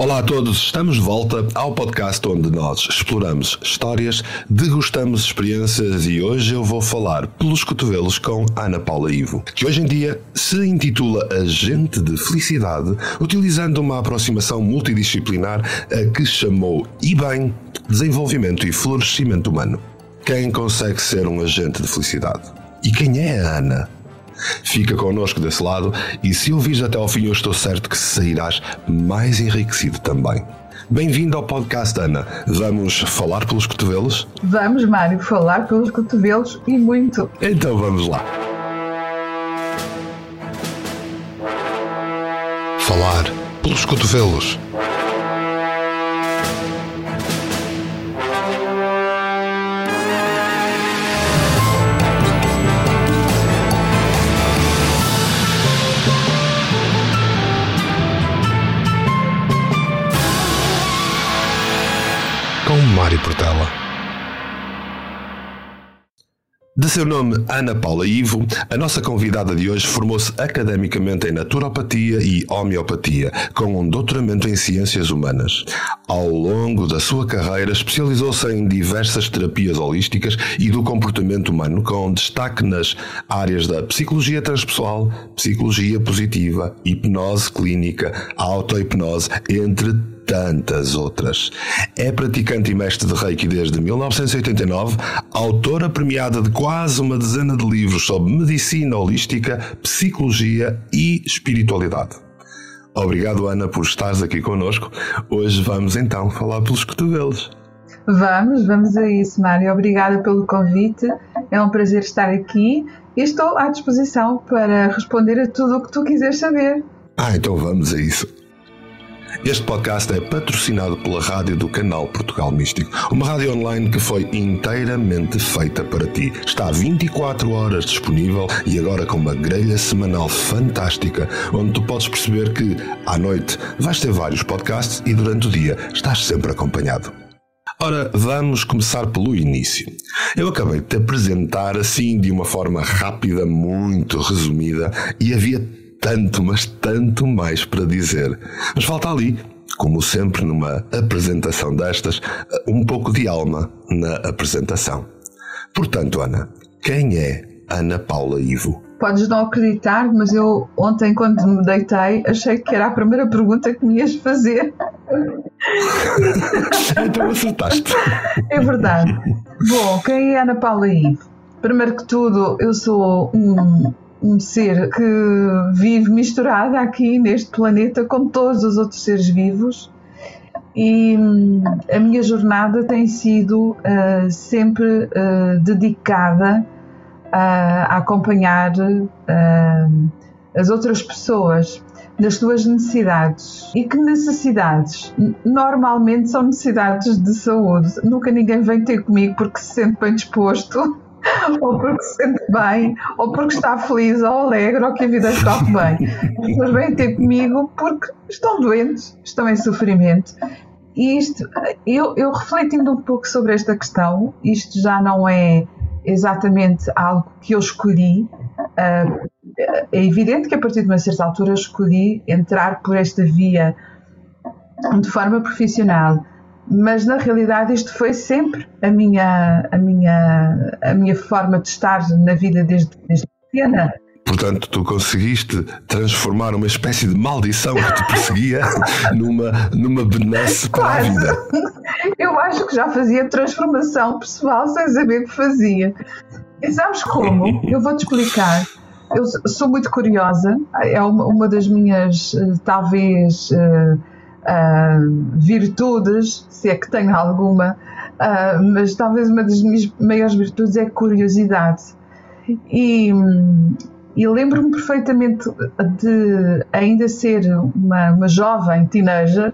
Olá a todos, estamos de volta ao podcast onde nós exploramos histórias, degustamos experiências e hoje eu vou falar pelos cotovelos com Ana Paula Ivo, que hoje em dia se intitula Agente de Felicidade, utilizando uma aproximação multidisciplinar a que chamou e bem desenvolvimento e florescimento humano. Quem consegue ser um agente de felicidade? E quem é a Ana? Fica connosco desse lado e se ouvires até ao fim, eu estou certo que sairás mais enriquecido também. Bem-vindo ao podcast, Ana. Vamos falar pelos cotovelos? Vamos, Mário, falar pelos cotovelos e muito. Então vamos lá. Falar pelos cotovelos. De seu nome Ana Paula Ivo, a nossa convidada de hoje formou-se academicamente em naturopatia e homeopatia, com um doutoramento em ciências humanas. Ao longo da sua carreira, especializou-se em diversas terapias holísticas e do comportamento humano, com destaque nas áreas da psicologia transpessoal, psicologia positiva, hipnose clínica, autohipnose, entre tantas outras. É praticante e mestre de Reiki desde 1989, autora premiada de quase uma dezena de livros sobre medicina holística, psicologia e espiritualidade. Obrigado, Ana, por estares aqui connosco. Hoje vamos então falar pelos cotovelos. Vamos, vamos a isso, Mário. Obrigada pelo convite. É um prazer estar aqui e estou à disposição para responder a tudo o que tu quiseres saber. Ah, então vamos a isso. Este podcast é patrocinado pela rádio do canal Portugal Místico, uma rádio online que foi inteiramente feita para ti. Está 24 horas disponível e agora com uma grelha semanal fantástica, onde tu podes perceber que à noite vais ter vários podcasts e durante o dia estás sempre acompanhado. Ora, vamos começar pelo início. Eu acabei de te apresentar assim de uma forma rápida, muito resumida, e havia tanto, mas tanto mais para dizer. Mas falta ali, como sempre numa apresentação destas, um pouco de alma na apresentação. Portanto, Ana, quem é Ana Paula Ivo? Podes não acreditar, mas eu ontem, quando me deitei, achei que era a primeira pergunta que me ias fazer. então acertaste. É verdade. Bom, quem é Ana Paula Ivo? Primeiro que tudo, eu sou um, um ser que vive misturada aqui neste planeta com todos os outros seres vivos e hum, a minha jornada tem sido uh, sempre uh, dedicada a, a acompanhar uh, as outras pessoas nas suas necessidades. E que necessidades? Normalmente são necessidades de saúde. Nunca ninguém vem ter comigo porque se sente bem disposto ou porque se sente bem, ou porque está feliz, ou alegre, ou que a vida está bem. As pessoas vêm ter comigo porque estão doentes, estão em sofrimento. E isto, eu, eu refletindo um pouco sobre esta questão, isto já não é exatamente algo que eu escolhi. Uh, é evidente que a partir de uma certa altura escolhi entrar por esta via de forma profissional mas na realidade isto foi sempre a minha, a minha, a minha forma de estar na vida desde, desde pequena. Portanto, tu conseguiste transformar uma espécie de maldição que te perseguia numa, numa benesse para a vida. Eu acho que já fazia transformação pessoal sem saber o que fazia. E sabes como? Eu vou-te explicar. Eu sou muito curiosa, é uma, uma das minhas, eh, talvez, uh, virtudes, se é que tenho alguma, uh, mas talvez uma das minhas maiores virtudes é curiosidade. E, e lembro-me perfeitamente de ainda ser uma, uma jovem teenager,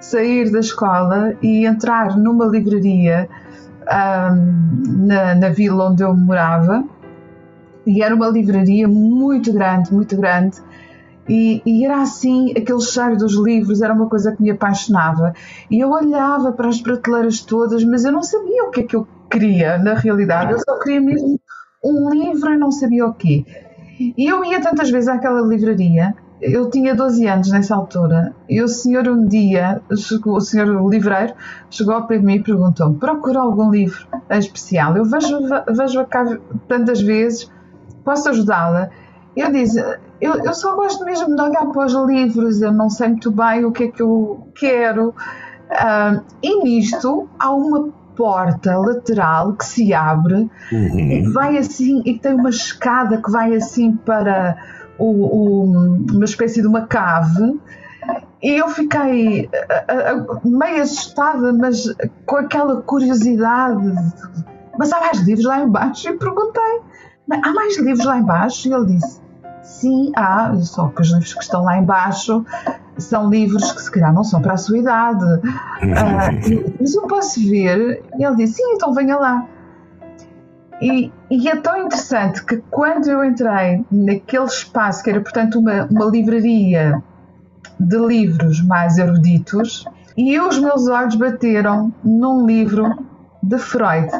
sair da escola e entrar numa livraria um, na, na vila onde eu morava. E era uma livraria muito grande, muito grande, e, e, era assim, aquele cheiro dos livros era uma coisa que me apaixonava. E eu olhava para as prateleiras todas, mas eu não sabia o que é que eu queria, na realidade. Eu só queria mesmo um livro e não sabia o quê. E eu ia tantas vezes àquela livraria eu tinha 12 anos nessa altura e o senhor um dia, chegou, o senhor livreiro, chegou ao pé de mim e perguntou-me: procura algum livro em especial? Eu vejo, vejo cá tantas vezes, posso ajudá-la? Eu disse: eu, eu só gosto mesmo de olhar para os livros, eu não sei muito bem o que é que eu quero. Uh, e nisto há uma porta lateral que se abre uhum. e vai assim, e tem uma escada que vai assim para o, o, uma espécie de uma cave. E eu fiquei meio assustada, mas com aquela curiosidade. Mas há mais livros lá embaixo? E perguntei: há mais livros lá embaixo? E ele disse: sim, há, só que os livros que estão lá embaixo são livros que se calhar não são para a sua idade. Uh, mas eu posso ver. E ele disse: sim, então venha lá. E, e, é tão interessante que quando eu entrei naquele espaço, que era portanto uma, uma livraria de livros mais eruditos, e os meus olhos bateram num livro de Freud.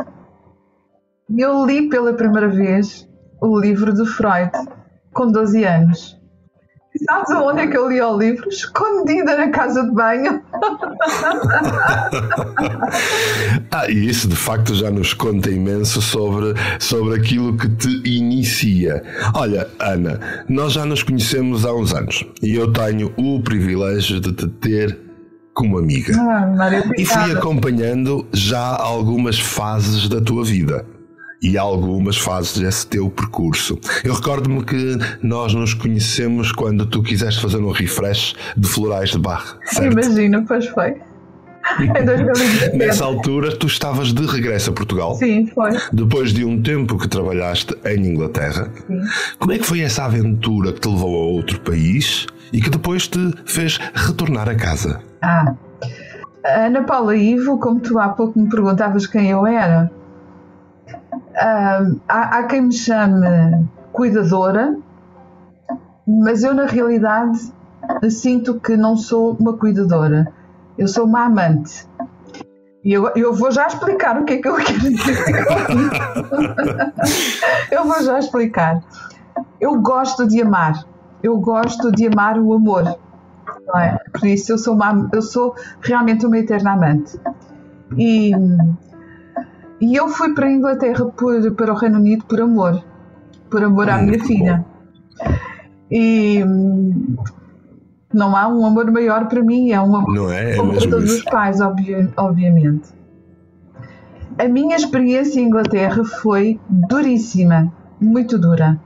Eu li pela primeira vez o livro de Freud com 12 anos. Sabes aonde é que eu li o livro? Escondida na casa de banho. ah, e isso de facto já nos conta imenso sobre, sobre aquilo que te inicia. Olha, Ana, nós já nos conhecemos há uns anos e eu tenho o privilégio de te ter como amiga. Ah, e fui acompanhando já algumas fases da tua vida e algumas fases desse teu percurso. Eu recordo-me que nós nos conhecemos quando tu quiseste fazer um refresh de florais de barra. Imagina, pois foi. Nessa altura, tu estavas de regresso a Portugal. Sim, foi. Depois de um tempo que trabalhaste em Inglaterra. Sim. Como é que foi essa aventura que te levou a outro país e que depois te fez retornar a casa? Ah, Ana Paula Ivo, como tu há pouco me perguntavas quem eu era, há, há quem me chame cuidadora, mas eu na realidade sinto que não sou uma cuidadora, eu sou uma amante. E eu, eu vou já explicar o que é que eu quero dizer eu vou já explicar. Eu gosto de amar, eu gosto de amar o amor. É? Por isso eu sou, uma, eu sou realmente uma eterna amante. E e eu fui para a Inglaterra por, para o Reino Unido por amor, por amor à minha filha. E hum, não há um amor maior para mim, é um amor é? é para todos os pais, obviamente. A minha experiência em Inglaterra foi duríssima, muito dura,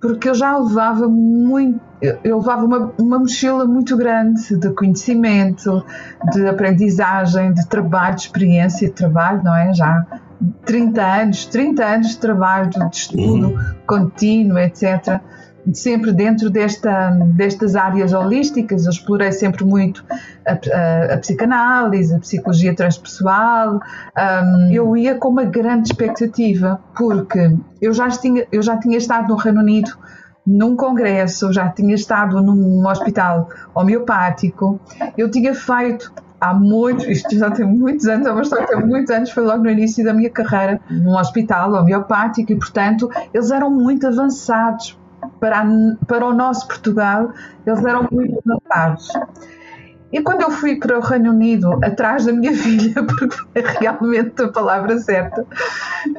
porque eu já levava muito, eu levava uma, uma mochila muito grande de conhecimento, de aprendizagem, de trabalho, de experiência de trabalho, não é? Já 30 anos, 30 anos de trabalho, de estudo uhum. contínuo, etc. Sempre dentro desta, destas áreas holísticas, eu explorei sempre muito a, a, a psicanálise, a psicologia transpessoal. Um, eu ia com uma grande expectativa, porque eu já tinha, eu já tinha estado no Reino Unido num congresso, já tinha estado num hospital homeopático, eu tinha feito há muito, isto já tem muitos anos, é uma história que tem muitos anos, foi logo no início da minha carreira num hospital homeopático e, portanto, eles eram muito avançados para, para o nosso Portugal, eles eram muito avançados. E quando eu fui para o Reino Unido atrás da minha filha, porque foi realmente a palavra certa,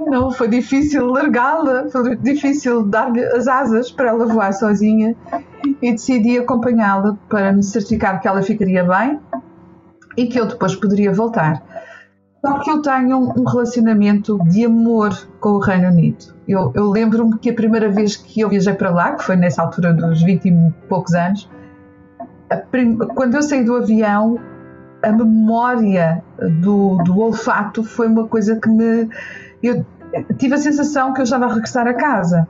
não foi difícil largá-la, foi difícil dar-lhe as asas para ela voar sozinha e decidi acompanhá-la para me certificar que ela ficaria bem e que eu depois poderia voltar. Só que eu tenho um relacionamento de amor com o Reino Unido. Eu, eu lembro-me que a primeira vez que eu viajei para lá, que foi nessa altura dos 20 e poucos anos, prim... quando eu saí do avião, a memória do, do olfato foi uma coisa que me. Eu tive a sensação que eu estava a regressar a casa.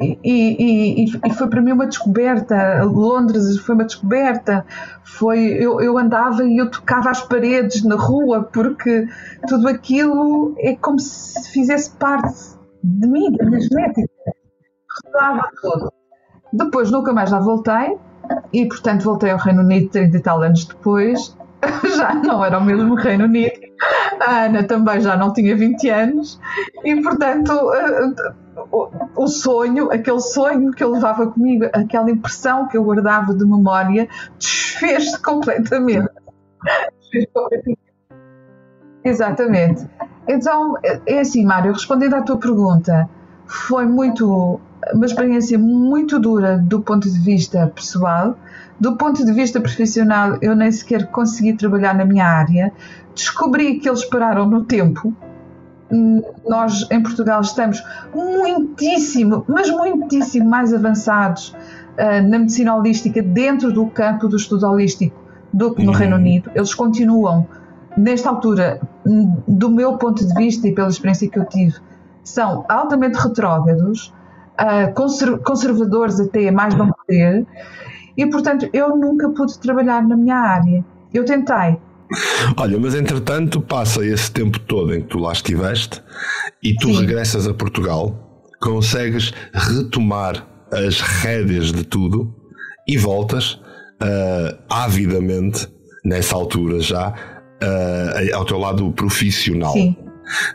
E, e, e, foi para mim uma descoberta. Londres foi uma descoberta. Foi eu, eu andava e eu tocava as paredes na rua porque tudo aquilo é como se fizesse parte de mim, da minha genética. Revelava tudo. Depois nunca mais lá voltei e, portanto, voltei ao Reino Unido 30 e tal anos depois. Já não era o mesmo Reino Unido. A Ana também já não tinha 20 anos e, portanto, o, sonho, aquele sonho que eu levava comigo, aquela impressão que eu guardava de memória, desfez-se completamente. Desfez completamente. Exatamente. Então, é assim, Mário, respondendo à tua pergunta, foi muito uma experiência muito dura do ponto de vista pessoal. Do ponto de vista profissional, eu nem sequer consegui trabalhar na minha área. Descobri que eles pararam no tempo. Nós em Portugal estamos muitíssimo, mas muitíssimo mais avançados uh, na medicina holística dentro do campo do estudo holístico do que no uhum. Reino Unido. Eles continuam, nesta altura, do meu ponto de vista e pela experiência que eu tive, são altamente retrógrados uh, conservadores até mais não poder, e portanto eu nunca pude trabalhar na minha área. Eu tentei. Olha, mas entretanto passa esse tempo todo em que tu lá estiveste e tu Sim. regressas a Portugal, consegues retomar as rédeas de tudo e voltas uh, avidamente, nessa altura já, uh, ao teu lado profissional. Sim.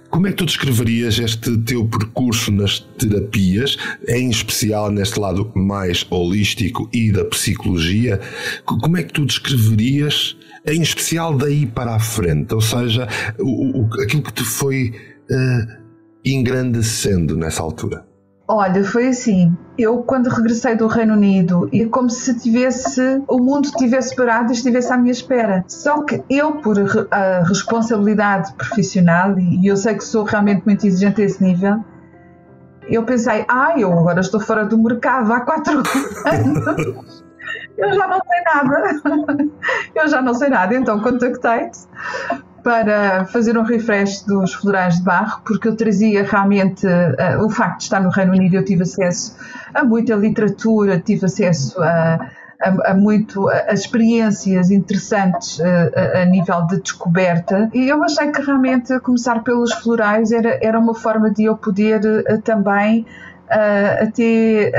Como é que tu descreverias este teu percurso nas terapias, em especial neste lado mais holístico e da psicologia? Como é que tu descreverias, em especial daí para a frente? Ou seja, o, o aquilo que te foi uh, engrandecendo nessa altura? Olha, foi assim. Eu, quando regressei do Reino Unido, é como se tivesse o mundo tivesse parado e estivesse à minha espera. Só que eu, por a responsabilidade profissional, e eu sei que sou realmente muito exigente a esse nível, eu pensei, ah, eu agora estou fora do mercado há quatro anos. eu já não sei nada. eu já não sei nada. Então contactei-te para fazer um refresh dos florais de barro, porque eu trazia realmente uh, o facto de estar no Reino Unido, eu tive acesso a muita literatura, tive acesso a, a, a muito a, a, experiências interessantes a, a, nível de descoberta. E eu achei que realmente começar pelos florais era, era uma forma de eu poder uh, também até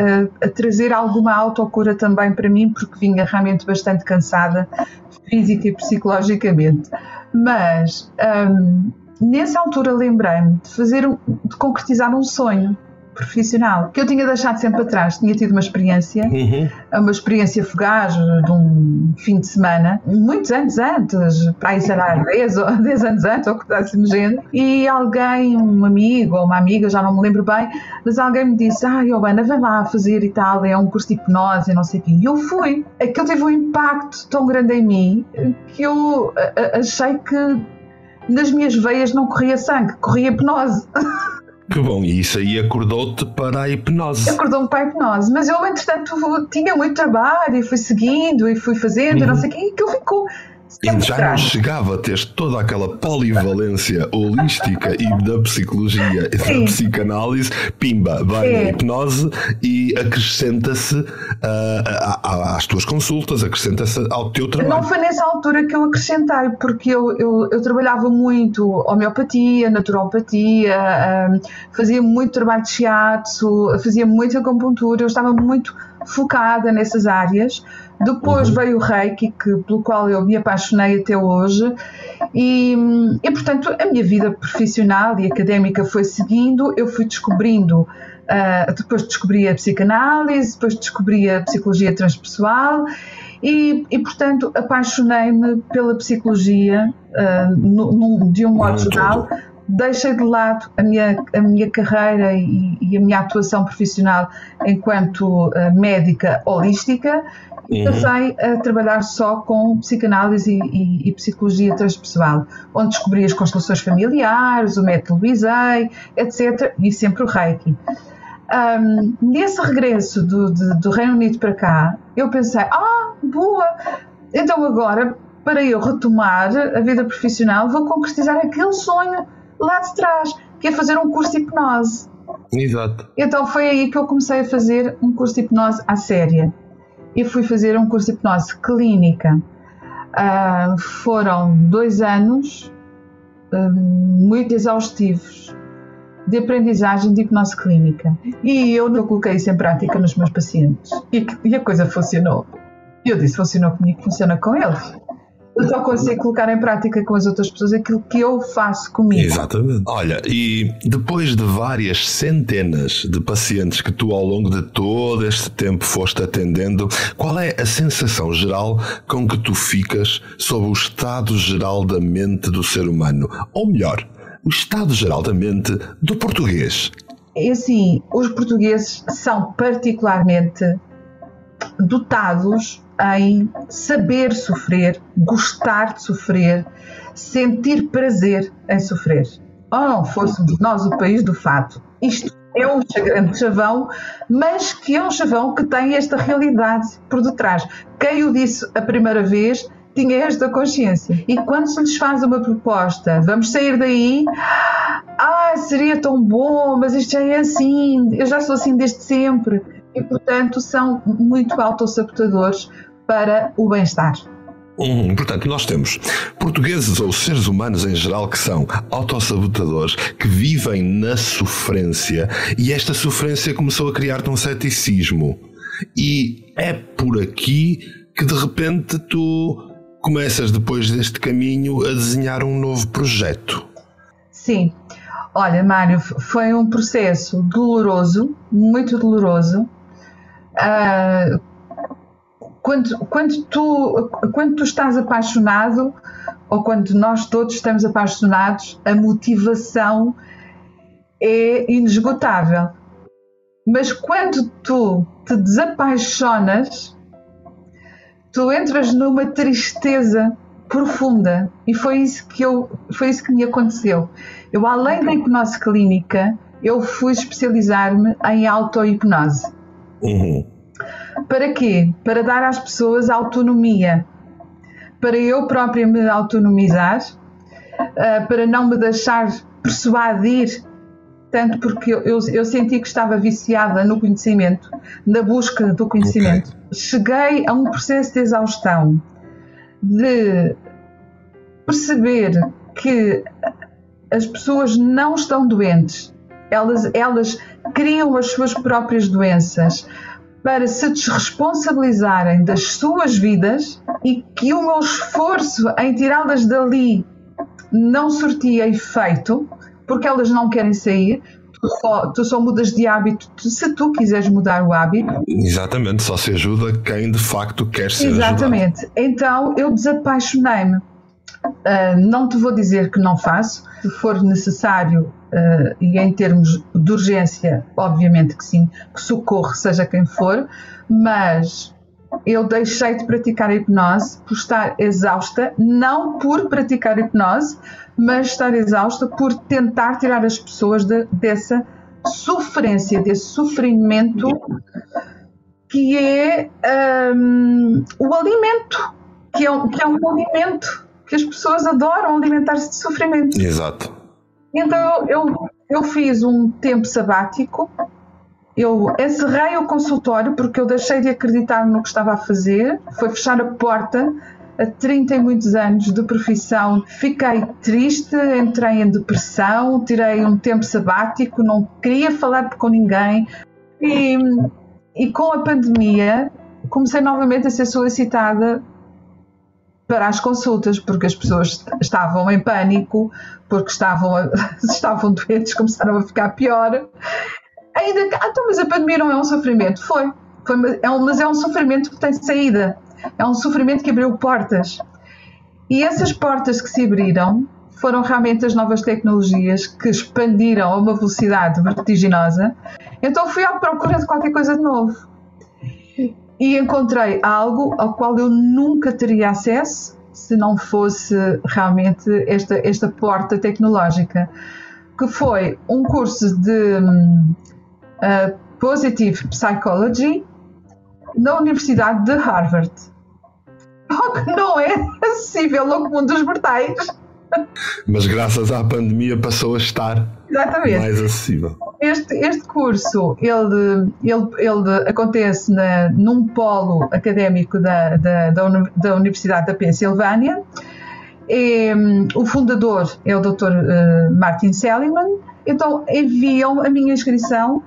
a trazer alguma autocura também para mim, porque vinha realmente bastante cansada, física e psicologicamente. Mas um, nessa altura lembrei-me de fazer, de concretizar um sonho profissional que eu tinha deixado sempre atrás. Tinha tido uma experiência, uhum. uma experiência fugaz de um fim de semana, muitos anos antes, para aí será 10 ou 10 anos antes, ou coisa assim do género, e alguém, um amigo ou uma amiga, já não me lembro bem, mas alguém me disse: Ah, Giovanna, vem lá fazer e tal, é um curso de hipnose e não sei o quê. E eu fui. Aquilo teve um impacto tão grande em mim que eu achei que nas minhas veias não corria sangue, corria hipnose. Que bom, e isso aí acordou-te para a hipnose. Acordou-me para a hipnose, mas eu, entretanto, tinha muito trabalho e fui seguindo e fui fazendo, uhum. não sei o quê, e aquilo ficou e já não chegava a ter toda aquela polivalência holística e da psicologia e da psicanálise, pimba, vai na hipnose e acrescenta-se uh, às tuas consultas, acrescenta-se ao teu trabalho. Não foi nessa altura que eu acrescentei, porque eu, eu, eu trabalhava muito homeopatia, naturopatia, uh, fazia muito trabalho de shiatsu, fazia muita acupuntura, eu estava muito focada nessas áreas. Depois uhum. veio o Reiki, que, pelo qual eu me apaixonei até hoje, e, e portanto a minha vida profissional e académica foi seguindo, eu fui descobrindo. Uh, depois descobri a psicanálise, depois descobri a psicologia transpessoal e, e portanto, apaixonei-me pela psicologia uh, no, no, de um modo geral. Deixei de lado a minha, a minha carreira e, e a minha atuação profissional enquanto uh, médica holística uhum. passei a trabalhar só com psicanálise e, e, e, psicologia transpessoal, onde descobri as constelações familiares, o método Isai, etc. e sempre o Reiki. Um, nesse regresso do, de, do Reino Unido para cá, eu pensei, ah, boa, então agora, para eu retomar a vida profissional, vou concretizar aquele sonho lá de trás, que é fazer um curso de hipnose. Exato. Então foi aí que eu comecei a fazer um curso de hipnose à séria e fui fazer um curso de hipnose clínica. Uh, foram dois anos uh, muito exaustivos de aprendizagem de hipnose clínica. E eu não coloquei isso em prática nos meus pacientes. E, e a coisa funcionou. Eu disse: funcionou comigo, funciona com eles. Eu só consigo colocar em prática com as outras pessoas aquilo que eu faço comigo. Exatamente. Olha, e depois de várias centenas de pacientes que tu ao longo de todo este tempo foste atendendo, qual é a sensação geral com que tu ficas sobre o estado geral da mente do ser humano? Ou melhor, o estado geral da mente do português? É assim, os portugueses são particularmente dotados em saber sofrer, gostar de sofrer, sentir prazer em sofrer. Não fôssemos nós o país do fato. Isto é um grande chavão, mas que é um chavão que tem esta realidade por detrás. Quem o disse a primeira vez tinha esta consciência. E quando se lhes faz uma proposta, vamos sair daí, ah, seria tão bom, mas isto já é assim, eu já sou assim desde sempre. E, portanto, são muito autossabotadores para o bem-estar. Hum, portanto, nós temos portugueses ou seres humanos em geral que são autossabotadores, que vivem na sofrência e esta sofrência começou a criar-te um ceticismo. E é por aqui que de repente tu começas depois deste caminho a desenhar um novo projeto. Sim. Olha, Mário, foi um processo doloroso, muito doloroso. Uh, quando, quando, tu, quando tu estás apaixonado, ou quando nós todos estamos apaixonados, a motivação é inesgotável. Mas quando tu te desapaixonas, tu entras numa tristeza profunda e foi isso que eu foi isso que me aconteceu. Eu além da hipnose clínica, eu fui especializar-me em auto-hipnose. Uhum. Para quê? Para dar às pessoas autonomia, para eu própria me autonomizar, uh, para não me deixar persuadir tanto porque eu, eu, eu, senti que estava viciada no conhecimento, na busca do conhecimento. Okay. Cheguei a um processo de exaustão, de perceber que as pessoas não estão doentes, elas, elas criam as suas próprias doenças para se desresponsabilizarem das suas vidas e que o meu esforço em tirá-las dali não surtia efeito porque elas não querem sair. Tu só, tu só mudas de hábito se tu quiseres mudar o hábito. Exatamente, só se ajuda quem de facto quer ser Exatamente. Ajudado. Então eu desapaixonei-me. Uh, não te vou dizer que não faço, se for necessário uh, e em termos de urgência, obviamente que sim, que socorro seja quem for, mas eu deixei de praticar hipnose por estar exausta, não por praticar hipnose, mas estar exausta por tentar tirar as pessoas de, dessa sofrência, desse sofrimento que é um, o alimento, que é, que é um alimento que as pessoas adoram alimentar-se de sofrimento. Exato. Então eu, eu fiz um tempo sabático eu encerrei o consultório porque eu deixei de acreditar no que estava a fazer, foi fechar a porta a 30 e muitos anos de profissão. Fiquei triste, entrei em depressão, tirei um tempo sabático, não queria falar com ninguém. E, e com a pandemia comecei novamente a ser solicitada para as consultas, porque as pessoas estavam em pânico, porque estavam, estavam doentes, começaram a ficar pior. Ainda, ah, então, mas a pandemia não é um sofrimento. Foi, foi é um, mas é um sofrimento que tem saída. É um sofrimento que abriu portas. E essas portas que se abriram foram realmente as novas tecnologias que expandiram a uma velocidade vertiginosa. Então fui à procura de qualquer coisa de novo. E encontrei algo ao qual eu nunca teria acesso se não fosse realmente esta, esta porta tecnológica, que foi um curso de uh, Positive Psychology na Universidade de Harvard. O que não é acessível ao comum dos mortais. Mas graças à pandemia passou a estar Exatamente. mais acessível. Este, este curso ele, ele, ele acontece na, num polo académico da, da, da Universidade da Pensilvânia. E, um, o fundador é o Dr. Uh, Martin Seligman. Então enviam a minha inscrição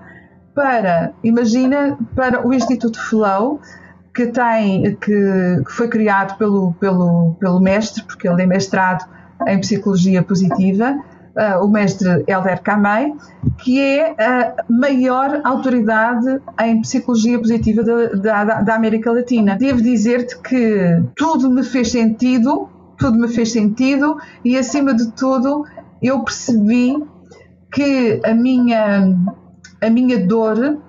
para, imagina, para o Instituto Flow, que tem que, que foi criado pelo, pelo, pelo mestre, porque ele é mestrado em psicologia positiva, o mestre Helder Kamei, que é a maior autoridade em psicologia positiva da, da, da América Latina. Devo dizer-te que tudo me fez sentido, tudo me fez sentido e, acima de tudo, eu percebi que a minha, a minha dor,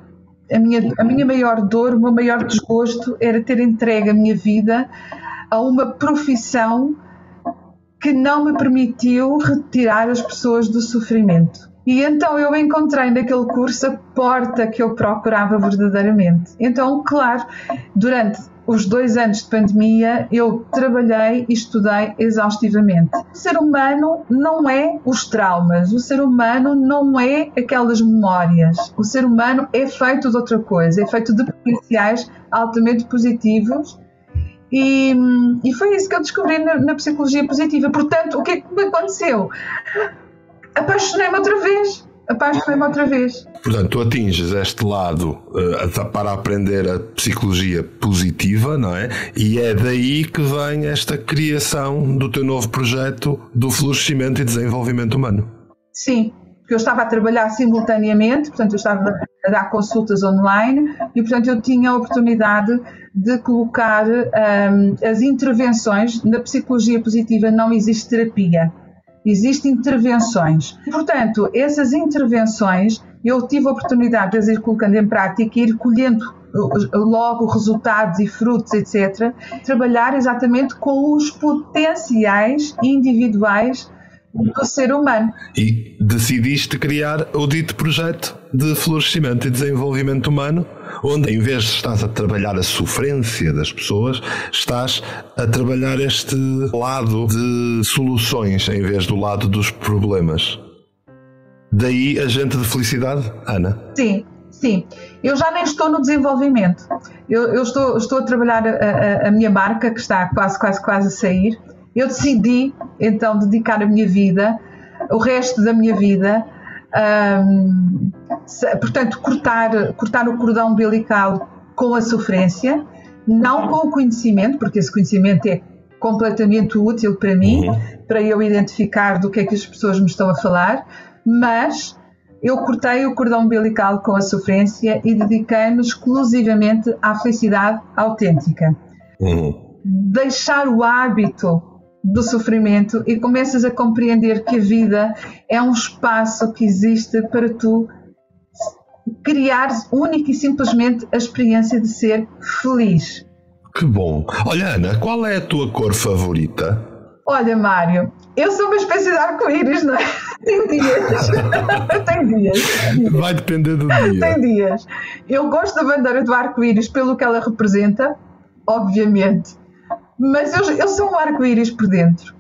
a minha, a minha maior dor, o meu maior desgosto era ter entregue a minha vida a uma profissão que não me permitiu retirar as pessoas do sofrimento. E então eu encontrei naquele curso a porta que eu procurava verdadeiramente. Então, claro, durante os dois anos de pandemia eu trabalhei e estudei exaustivamente. O ser humano não é os traumas, o ser humano não é aquelas memórias. O ser humano é feito de outra coisa, é feito de potenciais altamente positivos e, e foi isso que eu descobri na, na, psicologia positiva. Portanto, o que é que me aconteceu? Apaixonei-me outra vez. Apaixonei-me outra vez. Portanto, tu atinges este lado uh, para aprender a psicologia positiva, não é? E é daí que vem esta criação do teu novo projeto do florescimento e desenvolvimento humano. Sim, porque eu estava a trabalhar simultaneamente, portanto, eu estava a dar consultas online e, portanto, eu tinha a oportunidade de colocar um, as intervenções. Na psicologia positiva não existe terapia, existem intervenções. Portanto, essas intervenções eu tive a oportunidade de as ir colocando em prática e ir colhendo logo resultados e frutos, etc. Trabalhar exatamente com os potenciais individuais do ser humano. E decidiste criar o dito projeto de florescimento e desenvolvimento humano, onde em vez de estás a trabalhar a sofrência das pessoas, estás a trabalhar este lado de soluções em vez do lado dos problemas. Daí a gente de felicidade, Ana? Sim, sim. Eu já nem estou no desenvolvimento. Eu, eu estou, estou a trabalhar a, a, a minha marca, que está quase, quase, quase a sair eu decidi então dedicar a minha vida, o resto da minha vida, um, portanto, cortar, cortar o cordão umbilical com a sofrência, não com o conhecimento, porque esse conhecimento é completamente útil para mim, uhum. para eu identificar do que é que as pessoas me estão a falar, mas eu cortei o cordão umbilical com a sofrência e dediquei-me exclusivamente à felicidade autêntica. Uhum. Deixar o hábito do sofrimento e começas a compreender que a vida é um espaço que existe para tu criares única e simplesmente a experiência de ser feliz. Que bom. Olha, Ana, qual é a tua cor favorita? Olha, Mário, eu sou uma espécie de arco-íris, não é? Tem dias. Tem dias. Vai depender do dia. Tem dias. Eu gosto da bandeira do arco-íris pelo que ela representa, obviamente mas eu, eu sou um arco-íris por dentro.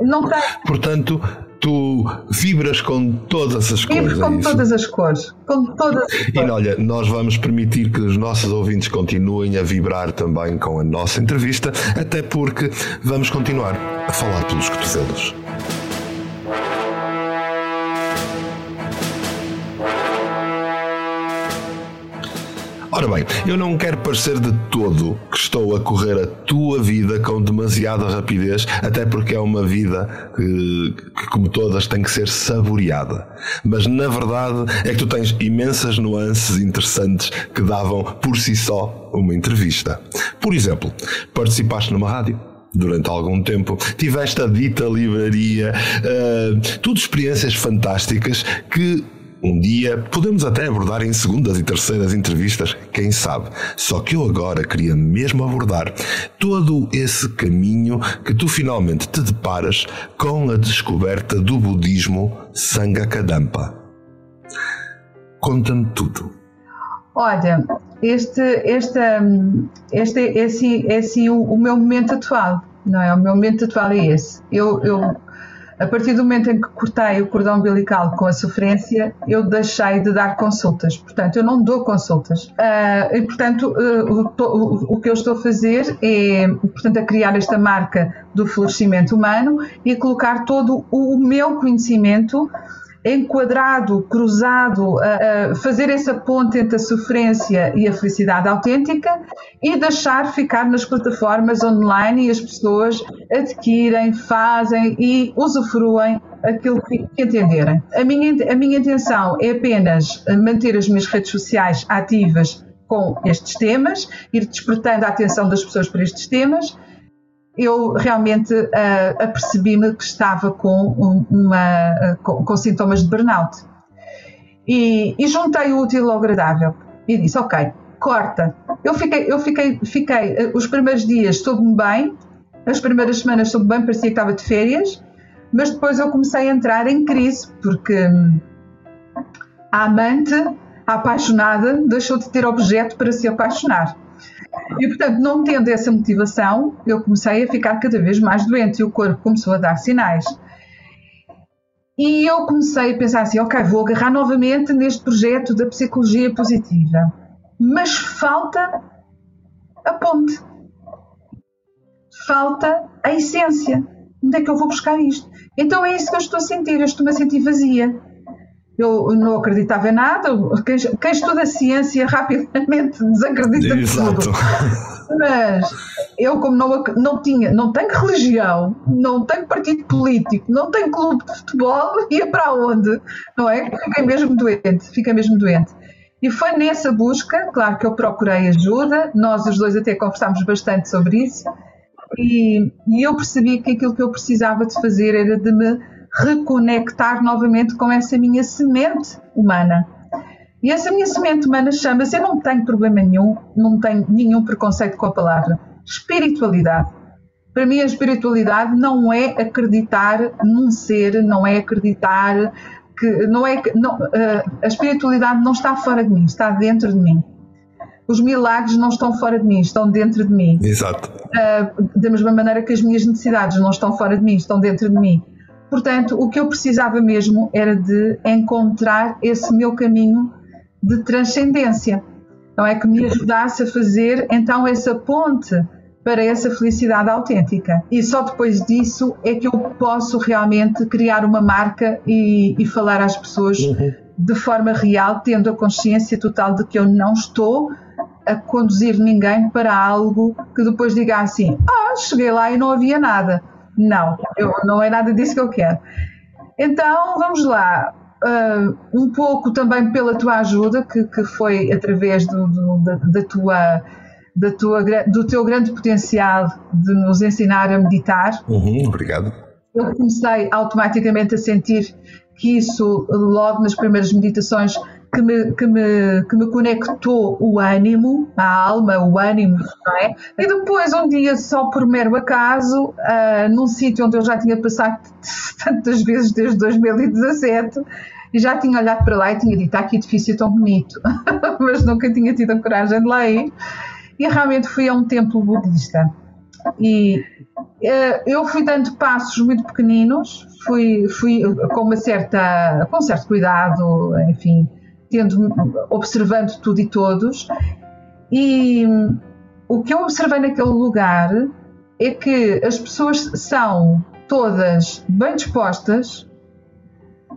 Não tem... Portanto, tu vibras com todas as cores. Vibro com é todas as cores. Com todas as cores. E olha, nós vamos permitir que os nossos ouvintes continuem a vibrar também com a nossa entrevista, até porque vamos continuar a falar pelos cotovelos. Ora bem, eu não quero parecer de todo que estou a correr a tua vida com demasiada rapidez, até porque é uma vida que, que, como todas, tem que ser saboreada. Mas na verdade é que tu tens imensas nuances interessantes que davam por si só uma entrevista. Por exemplo, participaste numa rádio durante algum tempo. Tiveste a dita livraria, uh, tudo experiências fantásticas que um dia podemos até abordar em segundas e terceiras entrevistas, quem sabe. Só que eu agora queria mesmo abordar todo esse caminho que tu finalmente te deparas com a descoberta do budismo Sangha-Kadampa. Conta-me tudo. Olha, este, este, este é, assim, é o, o, meu momento atual, não é? O meu momento atual é esse. Eu, eu a partir do momento em que cortei o cordão umbilical com a sofrência, eu deixei de dar consultas. Portanto, eu não dou consultas. Uh, e, portanto, uh, o, o, que eu estou a fazer é, portanto, a criar esta marca do florescimento humano e colocar todo o meu conhecimento enquadrado, cruzado, a, a fazer essa ponte entre a sofrência e a felicidade autêntica e deixar ficar nas plataformas online e as pessoas adquirem, fazem e usufruem aquilo que entenderem. A minha, a minha intenção é apenas manter as minhas redes sociais ativas com estes temas, ir despertando a atenção das pessoas para estes temas eu realmente uh, apercebi-me que estava com, uma, com, com, sintomas de burnout. E, e, juntei o útil ao agradável e disse: Ok, corta. Eu fiquei, eu fiquei, fiquei uh, os primeiros dias soube-me bem, as primeiras semanas soube bem, parecia que estava de férias, mas depois eu comecei a entrar em crise, porque hum, a amante, a apaixonada, deixou de ter objeto para se apaixonar. E, portanto, não tendo essa motivação, eu comecei a ficar cada vez mais doente e o corpo começou a dar sinais. E eu comecei a pensar assim: ok, vou agarrar novamente neste projeto da psicologia positiva. Mas falta a ponte. Falta a essência. Onde é que eu vou buscar isto? Então é isso que eu estou a sentir. Eu estou-me a sentir vazia eu não acreditava em nada. Quem, quem estuda ciência rapidamente desacredita de tudo. Mas eu, como não, não tinha, não tenho religião, não tenho partido político, não tenho clube de futebol, ia para onde? Não é? Fiquei mesmo doente, fiquei mesmo doente. E foi nessa busca, claro que eu procurei ajuda, nós os dois até conversámos bastante sobre isso, e, e eu percebi que aquilo que eu precisava de fazer era de me reconectar novamente com essa minha semente humana. E essa minha semente humana chama-se, eu não tenho problema nenhum, não tenho nenhum preconceito com a palavra, espiritualidade. Para mim, a espiritualidade não é acreditar num ser, não é acreditar que. Não é, não, eh, a espiritualidade não está fora de mim, está dentro de mim. Os milagres não estão fora de mim, estão dentro de mim. Exato. Uh, da mesma maneira que as minhas necessidades não estão fora de mim, estão dentro de mim. Portanto, o que eu precisava mesmo era de encontrar esse meu caminho de transcendência. Não é que me ajudasse a fazer então essa ponte para essa felicidade autêntica. E só depois disso é que eu posso realmente criar uma marca e, e falar às pessoas uhum. de forma real, tendo a consciência total de que eu não estou a conduzir ninguém para algo que depois diga assim: Ah, cheguei lá e não havia nada. Não, eu, não é nada disso que eu quero. Então, vamos lá. Uh, um pouco também pela tua ajuda, que, que foi através do, do, da, da, tua, da tua, do teu grande potencial de nos ensinar a meditar. Uhum, obrigado. Eu comecei automaticamente a sentir que isso, logo nas primeiras meditações, que me, que me, que me conectou o ânimo, a alma, o ânimo, não é? E depois, um dia, só por mero acaso, uh, num sítio onde eu já tinha passado tantas vezes desde 2017, e já tinha olhado para lá e tinha dito: ah, que edifício tão bonito, mas nunca tinha tido a coragem de lá ir. E realmente fui a um templo budista. E uh, eu fui dando passos muito pequeninos, fui, fui com uma certa, com um certo cuidado, enfim, tendo, observando tudo e todos. E o que eu observei naquele lugar é que as pessoas são todas bem dispostas,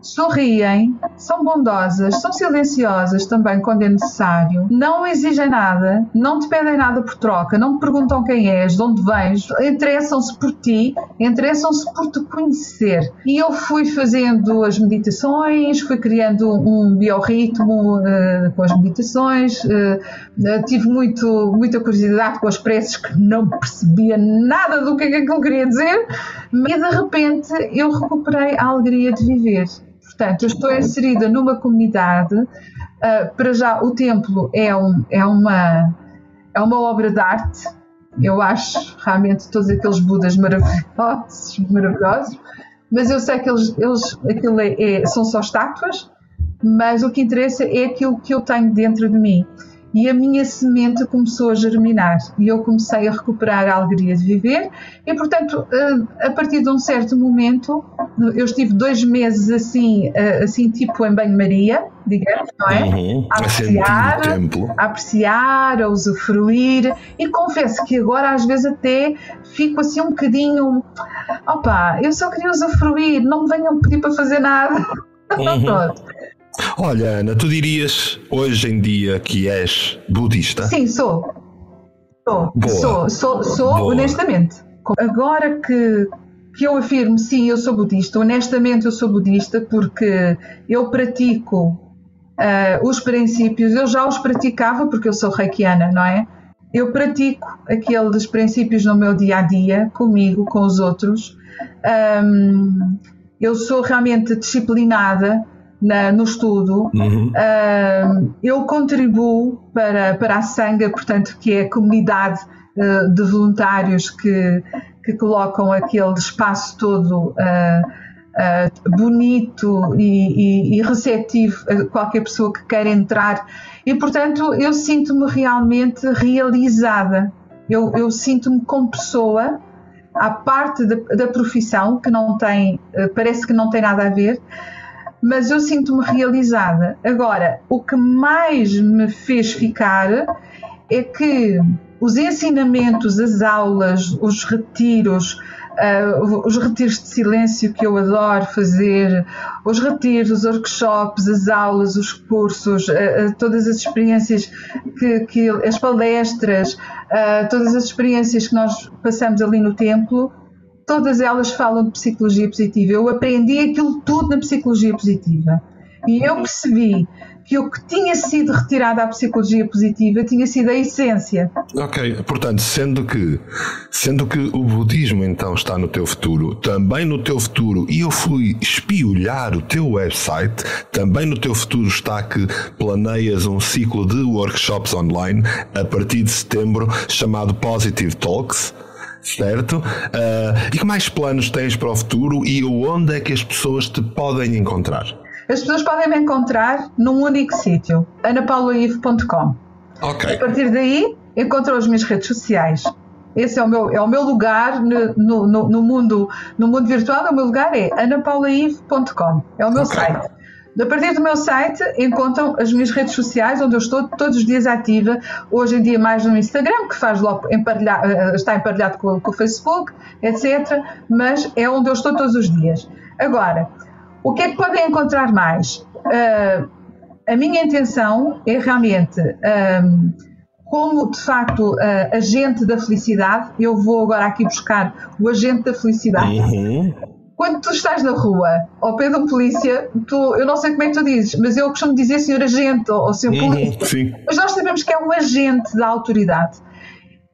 sorriem, são bondosas, são silenciosas também quando é necessário, não exigem nada, não te pedem nada por troca, não te perguntam quem és, de onde vens, interessam-se por ti, interessam-se por te conhecer. E eu fui fazendo as meditações, fui criando um biorritmo uh, com as meditações, uh, uh, tive muito, muita curiosidade com as preces que não percebia nada do que é que aquilo queria dizer, e de repente eu recuperei a alegria de viver. Portanto, eu estou inserida numa comunidade. Uh, para já, o templo é, um, é, uma, é uma obra de arte. Eu acho realmente todos aqueles Budas maravilhosos, maravilhosos. Mas eu sei que eles, eles aquilo é, é, são só estátuas, mas o que interessa é aquilo que eu tenho dentro de mim e a minha semente começou a germinar. E eu comecei a recuperar a alegria de viver. E portanto eh, a partir de um certo momento eu estive dois meses assim eh, assim tipo em banho-maria digamos não é? Uhum. a apreciar a apreciar a usufruir. E confesso que agora às vezes até fico assim um bocadinho opa eu só queria usufruir não me venham pedir para fazer nada. Uhum. Olha, Ana, tu dirias hoje em dia que és budista? Sim, sou. Sou, Boa. sou, sou, sou Boa. honestamente. Agora que, que eu afirmo, sim, eu sou budista, honestamente eu sou budista porque eu pratico uh, os princípios, eu já os praticava porque eu sou reikiana, não é? Eu pratico aqueles princípios no meu dia a dia, comigo, com os outros. Um, eu sou realmente disciplinada na, no estudo. Uhum. Uh, eu contribuo para, para a Sanga, portanto, que é a comunidade uh, de voluntários que, que colocam aquele espaço todo uh, bonito e, e, e, receptivo a qualquer pessoa que queira entrar. E, portanto, eu sinto-me realmente realizada. Eu, eu sinto-me como pessoa à parte da, da profissão, que não tem, parece que não tem nada a ver, mas eu sinto-me realizada. Agora, o que mais me fez ficar é que os ensinamentos, as aulas, os retiros, uh, os retiros de silêncio que eu adoro fazer, os retiros, os workshops, as aulas, os cursos, uh, uh, todas as experiências que, que as palestras, todas as experiências que nós passamos ali no templo, todas elas falam de psicologia positiva. Eu aprendi aquilo tudo na psicologia positiva. E eu percebi que o que tinha sido retirado à psicologia positiva tinha sido a essência. Ok, portanto, sendo que, sendo que o budismo então está no teu futuro, também no teu futuro, e eu fui espiolhar o teu website, também no teu futuro está que planeias um ciclo de workshops online a partir de setembro chamado Positive Talks certo? Uh, e que mais planos tens para o futuro e onde é que as pessoas te podem encontrar? As pessoas podem me encontrar num único sítio, anapauloive.com. Ok. A partir daí, encontram as minhas redes sociais. Esse é o meu, é o meu lugar no, no, no mundo, no mundo virtual. O meu lugar é anapaulaive.com. É o meu okay. site. A partir do meu site encontram as minhas redes sociais, onde eu estou todos os dias ativa. Hoje em dia mais no Instagram, que faz logo emparelhar, eh, está emparelhado com, com, o Facebook, etc. Mas é onde eu estou todos os dias. Agora, o que é que podem encontrar mais? Uh, a minha intenção é realmente, um, ehm, como de facto uh, agente da felicidade, eu vou agora aqui buscar o agente da felicidade. Uhum quando tu estás na rua, ao pé de um polícia, tu, eu não sei como é que tu dizes, mas eu costumo dizer senhor agente ou, ou senhor uhum, polícia. Sim. Mas nós sabemos que é um agente da autoridade.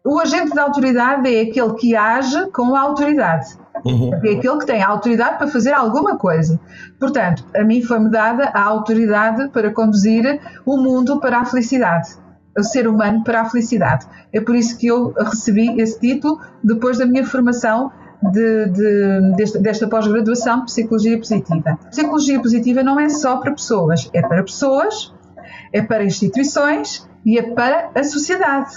O agente da autoridade é aquele que age com a autoridade. Uhum. É aquele que tem a autoridade para fazer alguma coisa. Portanto, a mim foi-me dada a autoridade para conduzir o mundo para a felicidade. O ser humano para a felicidade. É por isso que eu recebi esse título depois da minha formação de, de, desta, desta pós-graduação de Psicologia Positiva. Psicologia Positiva não é só para pessoas, é para pessoas, é para instituições e é para a sociedade.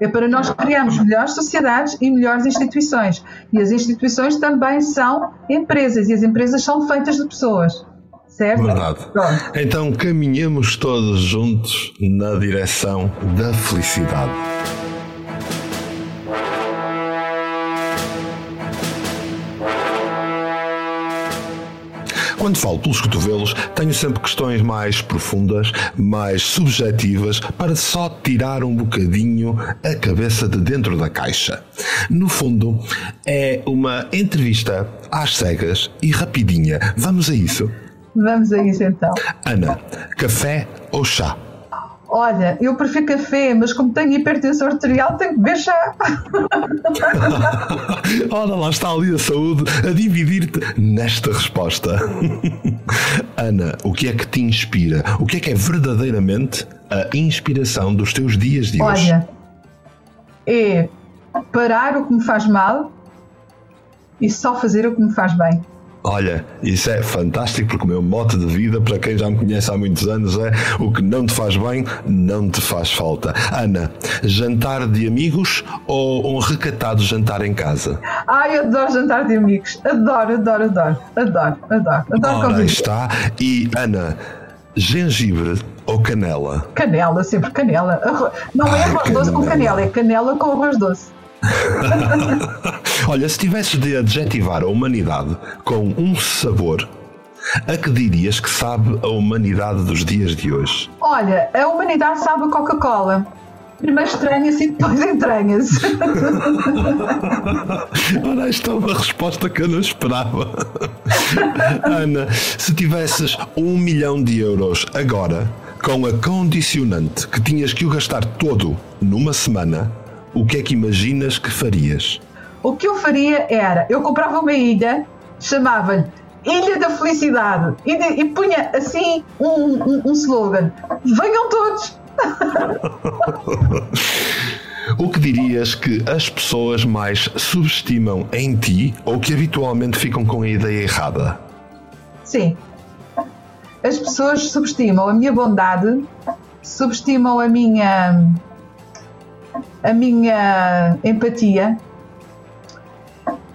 É para nós criarmos melhores sociedades e melhores instituições. E as instituições também são empresas, e as empresas são feitas de pessoas. Certo? Verdade. Pronto. Então caminhamos todos juntos na direção da felicidade. Quando falo pelos cotovelos, tenho sempre questões mais profundas, mais subjetivas, para só tirar um bocadinho a cabeça de dentro da caixa. No fundo, é uma entrevista às cegas e rapidinha. Vamos a isso? Vamos a isso então. Ana, café ou chá? Olha, eu prefiro café, mas como tenho hipertensão arterial, tenho que beber chá. Ora, lá está ali a saúde a dividir-te nesta resposta. Ana, o que é que te inspira? O que é que é verdadeiramente a inspiração dos teus dias de hoje? Olha, é parar o que me faz mal e só fazer o que me faz bem. Olha, isso é fantástico porque o meu mote de vida, para quem já me conhece há muitos anos, é o que não te faz bem, não te faz falta. Ana, jantar de amigos ou um recatado jantar em casa? Ai, eu adoro jantar de amigos. Adoro, adoro, adoro. Adoro, adoro. Adoro Ora, está. E Ana, gengibre ou canela? Canela, sempre canela. Não é arroz doce com canela, é canela com arroz doce. Olha, se tivesses de adjetivar a humanidade com um sabor, A que dirias que sabe a humanidade dos dias de hoje? Olha, a humanidade sabe a Coca-Cola. Primeiro estranha-se e depois entranha-se. Ora, esta é uma resposta que eu não esperava. Ana, se tivesses um milhão de euros agora, com a condicionante que tinhas que o gastar todo numa semana, o que é que imaginas que farias? O que eu faria era, eu comprava uma ilha, chamava-lhe Ilha da Felicidade e, de, e punha assim um, um, um slogan: Venham todos! o que dirias que as pessoas mais subestimam em ti ou que habitualmente ficam com a ideia errada? Sim. As pessoas subestimam a minha bondade, subestimam a minha a minha empatia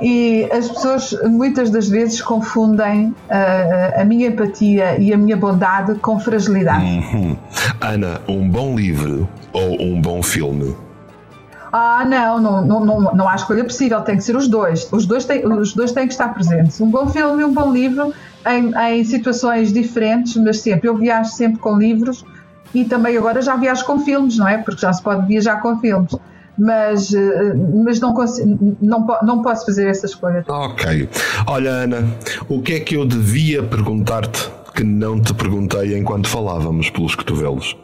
e as pessoas muitas das vezes confundem uh, a minha empatia e a minha bondade com fragilidade. Uhum. Ana, um bom livro ou um bom filme? Ah, não, não, não, não, não há escolha possível, tem que ser os dois. Os dois têm, os dois têm que estar presentes. Um bom filme e um bom livro em, em situações diferentes, mas sempre. Eu viajo sempre com livros e também agora já viajo com filmes, não é? Porque já se pode viajar com filmes mas, eh, mas não, consigo, não, não posso fazer essa escolha. Ok. Olha, Ana, o que é que eu devia perguntar-te que não te perguntei enquanto falávamos pelos cotovelos?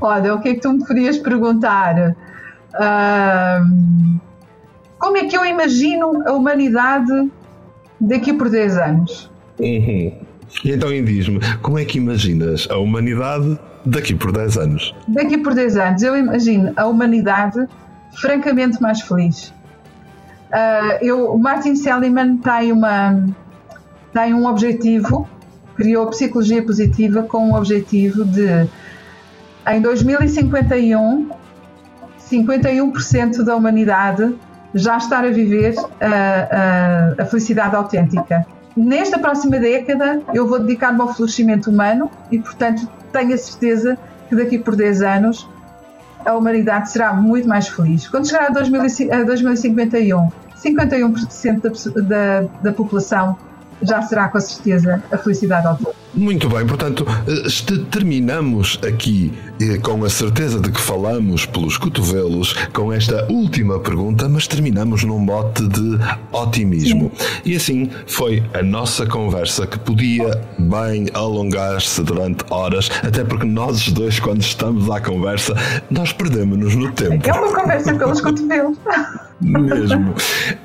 Olha, o que é que tu me podias perguntar? Uh, como é que eu imagino a humanidade daqui por 10 anos? Uhum. E então diz-me, como é que imaginas a humanidade daqui por 10 anos? Daqui por 10 anos, eu imagino a humanidade francamente mais feliz. Uh, eu, o Martin Seligman tem, uma, tem um objetivo, criou a psicologia positiva com o objetivo de, em 2051, 51% da humanidade já estar a viver a, a, a felicidade autêntica nesta próxima década eu vou dedicar-me ao florescimento humano e, portanto, tenho a certeza que daqui por 10 anos a humanidade será muito mais feliz. Quando chegar a, 2051, 51% da, da, da população já será com certeza a felicidade ao todo. Muito bem, portanto, terminamos aqui eh, com a certeza de que falamos pelos cotovelos com esta última pergunta, mas terminamos num mote de otimismo. Sim. E assim foi a nossa conversa que podia bem alongar-se durante horas, até porque nós dois, quando estamos à conversa, nós perdemos-nos no tempo. É uma conversa pelos cotovelos. Mesmo.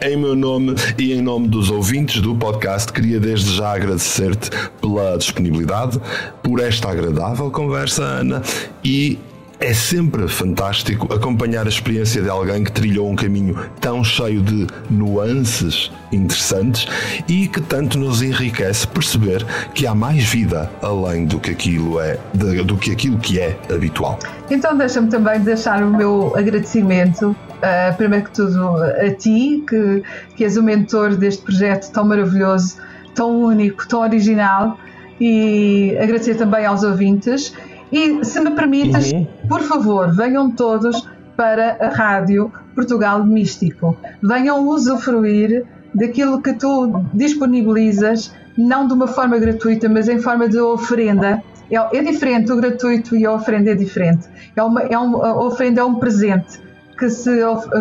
em meu nome e em nome dos ouvintes do podcast, queria desde já agradecer-te pela disponibilidade, por esta agradável conversa, Ana, e é sempre fantástico acompanhar a experiência de alguém que trilhou um caminho tão cheio de nuances interessantes e que tanto nos enriquece perceber que há mais vida além do que aquilo é, do que aquilo que é habitual. Então deixa-me também deixar o meu agradecimento uh, primeiro que tudo a ti, que, que és o mentor deste projeto tão maravilhoso, tão único, tão original, e agradecer também aos ouvintes. E se me permitas, uhum. por favor, venham todos para a Rádio Portugal Místico. Venham usufruir daquilo que tu disponibilizas, não de uma forma gratuita, mas em forma de oferenda. É, é diferente, o gratuito e a oferenda é diferente. É uma, é a oferenda é um presente que se,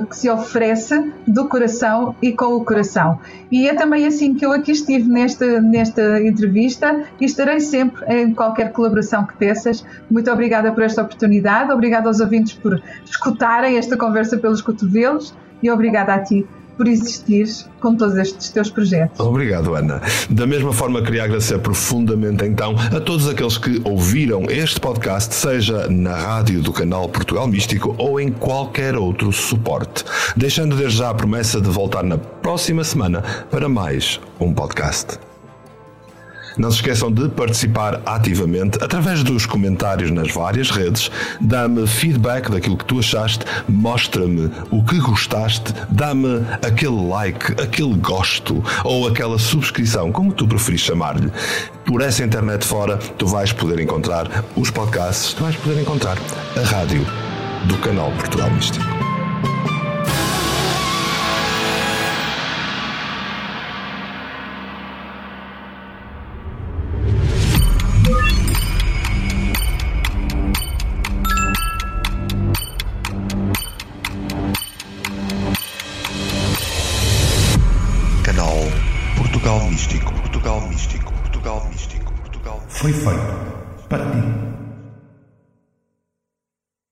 que se oferece do coração e com o coração. E é também assim que eu aqui estive nesta, nesta entrevista e estarei sempre em qualquer colaboração que peças. Muito obrigada por esta oportunidade, obrigada aos ouvintes por escutarem esta conversa pelos cotovelos e obrigada a ti por existir com todos estes teus projetos. Obrigado, Ana. Da mesma forma, queria agradecer profundamente então a todos aqueles que ouviram este podcast, seja na rádio do canal Portugal Místico ou em qualquer outro suporte. Deixando desde já a promessa de voltar na próxima semana para mais um podcast. Não se esqueçam de participar ativamente através dos comentários nas várias redes. Dá-me feedback daquilo que tu achaste, mostra-me o que gostaste, dá-me aquele like, aquele gosto ou aquela subscrição, como tu preferis chamar-lhe. Por essa internet fora, tu vais poder encontrar os podcasts, tu vais poder encontrar a rádio do canal Portugal Místico.